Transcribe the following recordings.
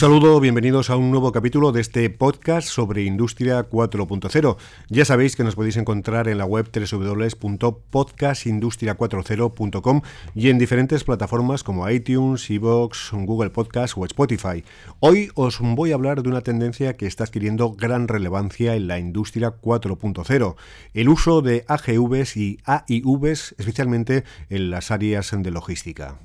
Saludo, bienvenidos a un nuevo capítulo de este podcast sobre Industria 4.0. Ya sabéis que nos podéis encontrar en la web www.podcastindustria40.com y en diferentes plataformas como iTunes, Evox, Google Podcast o Spotify. Hoy os voy a hablar de una tendencia que está adquiriendo gran relevancia en la industria 4.0, el uso de AGVs y AIVs, especialmente en las áreas de logística.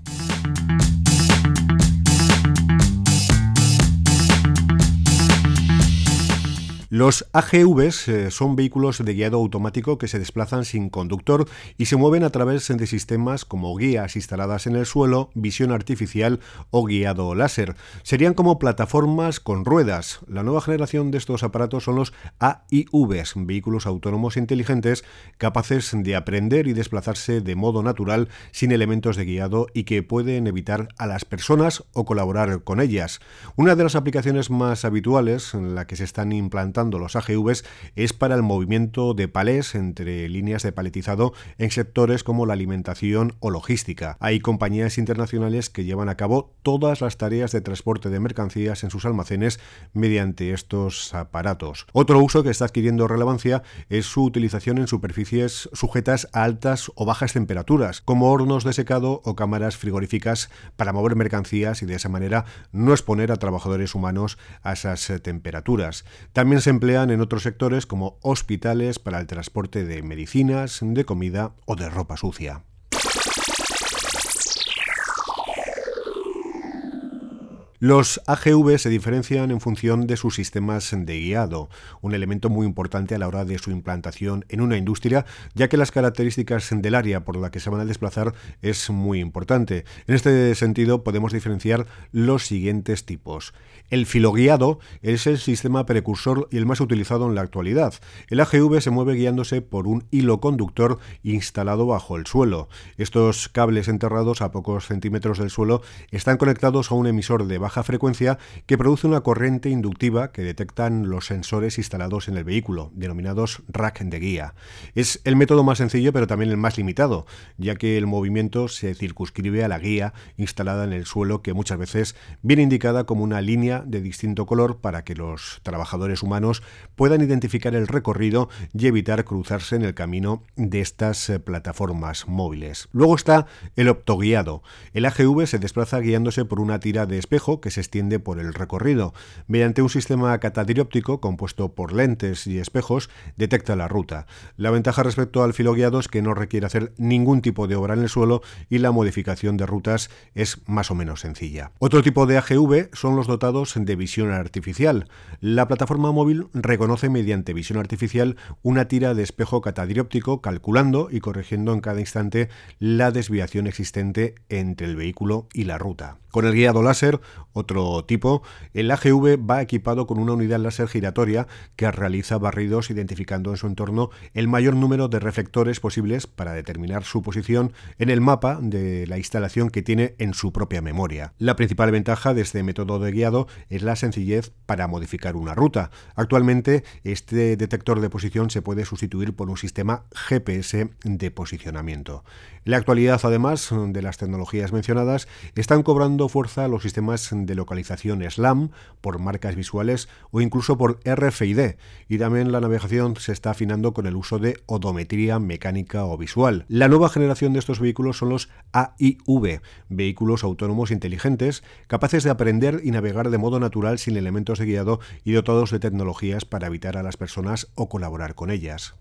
Los AGVs eh, son vehículos de guiado automático que se desplazan sin conductor y se mueven a través de sistemas como guías instaladas en el suelo, visión artificial o guiado láser. Serían como plataformas con ruedas. La nueva generación de estos aparatos son los AIVs, vehículos autónomos inteligentes capaces de aprender y desplazarse de modo natural sin elementos de guiado y que pueden evitar a las personas o colaborar con ellas. Una de las aplicaciones más habituales en la que se están implantando los AGVs es para el movimiento de palés entre líneas de paletizado en sectores como la alimentación o logística. Hay compañías internacionales que llevan a cabo todas las tareas de transporte de mercancías en sus almacenes mediante estos aparatos. Otro uso que está adquiriendo relevancia es su utilización en superficies sujetas a altas o bajas temperaturas, como hornos de secado o cámaras frigoríficas para mover mercancías y de esa manera no exponer a trabajadores humanos a esas temperaturas. También se emplean en otros sectores como hospitales para el transporte de medicinas, de comida o de ropa sucia. Los AGV se diferencian en función de sus sistemas de guiado, un elemento muy importante a la hora de su implantación en una industria, ya que las características del área por la que se van a desplazar es muy importante. En este sentido, podemos diferenciar los siguientes tipos. El filoguiado es el sistema precursor y el más utilizado en la actualidad. El AGV se mueve guiándose por un hilo conductor instalado bajo el suelo. Estos cables enterrados a pocos centímetros del suelo están conectados a un emisor de baja frecuencia que produce una corriente inductiva que detectan los sensores instalados en el vehículo, denominados rack de guía. Es el método más sencillo pero también el más limitado, ya que el movimiento se circunscribe a la guía instalada en el suelo que muchas veces viene indicada como una línea de distinto color para que los trabajadores humanos puedan identificar el recorrido y evitar cruzarse en el camino de estas eh, plataformas móviles. Luego está el optoguiado. El AGV se desplaza guiándose por una tira de espejo que se extiende por el recorrido. Mediante un sistema catadiróptico compuesto por lentes y espejos, detecta la ruta. La ventaja respecto al filoguiado es que no requiere hacer ningún tipo de obra en el suelo y la modificación de rutas es más o menos sencilla. Otro tipo de AGV son los dotados de visión artificial. La plataforma móvil reconoce mediante visión artificial una tira de espejo catadiróptico calculando y corrigiendo en cada instante la desviación existente entre el vehículo y la ruta. Con el guiado láser otro tipo, el AGV va equipado con una unidad láser giratoria que realiza barridos identificando en su entorno el mayor número de reflectores posibles para determinar su posición en el mapa de la instalación que tiene en su propia memoria. La principal ventaja de este método de guiado es la sencillez para modificar una ruta. Actualmente, este detector de posición se puede sustituir por un sistema GPS de posicionamiento. En la actualidad, además de las tecnologías mencionadas, están cobrando fuerza los sistemas de localización SLAM por marcas visuales o incluso por RFID, y también la navegación se está afinando con el uso de odometría mecánica o visual. La nueva generación de estos vehículos son los AIV, vehículos autónomos inteligentes, capaces de aprender y navegar de modo natural sin elementos de guiado y dotados de tecnologías para evitar a las personas o colaborar con ellas.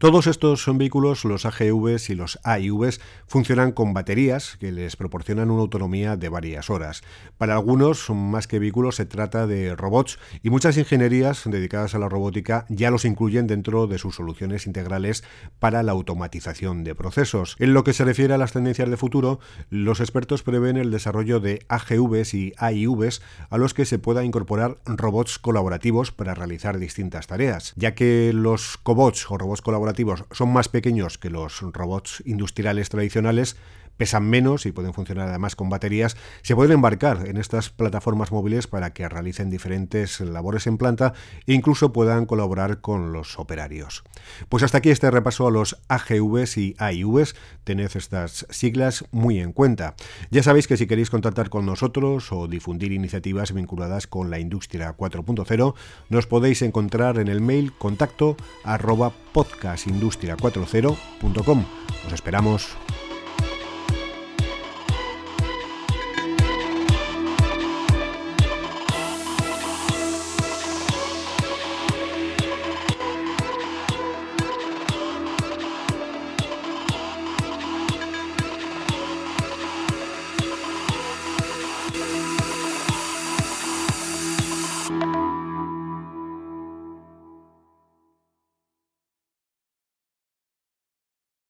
Todos estos son vehículos, los AGVs y los AIVs, funcionan con baterías que les proporcionan una autonomía de varias horas. Para algunos, más que vehículos, se trata de robots y muchas ingenierías dedicadas a la robótica ya los incluyen dentro de sus soluciones integrales para la automatización de procesos. En lo que se refiere a las tendencias de futuro, los expertos prevén el desarrollo de AGVs y AIVs a los que se pueda incorporar robots colaborativos para realizar distintas tareas, ya que los cobots o robots colaborativos son más pequeños que los robots industriales tradicionales, pesan menos y pueden funcionar además con baterías, se pueden embarcar en estas plataformas móviles para que realicen diferentes labores en planta e incluso puedan colaborar con los operarios. Pues hasta aquí este repaso a los AGVs y AIVs. Tened estas siglas muy en cuenta. Ya sabéis que si queréis contactar con nosotros o difundir iniciativas vinculadas con la industria 4.0, nos podéis encontrar en el mail contacto arroba podcastindustria40.com. Os esperamos.